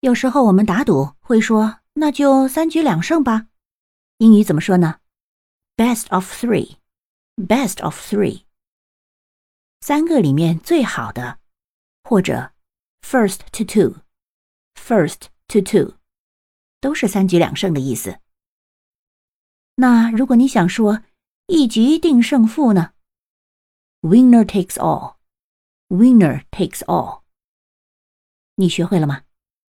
有时候我们打赌会说那就三局两胜吧英语怎么说呢 best of three best of three 三个里面最好的或者 first to two first to two 都是三局两胜的意思那如果你想说一局定胜负呢 winner takes all winner takes all 你学会了吗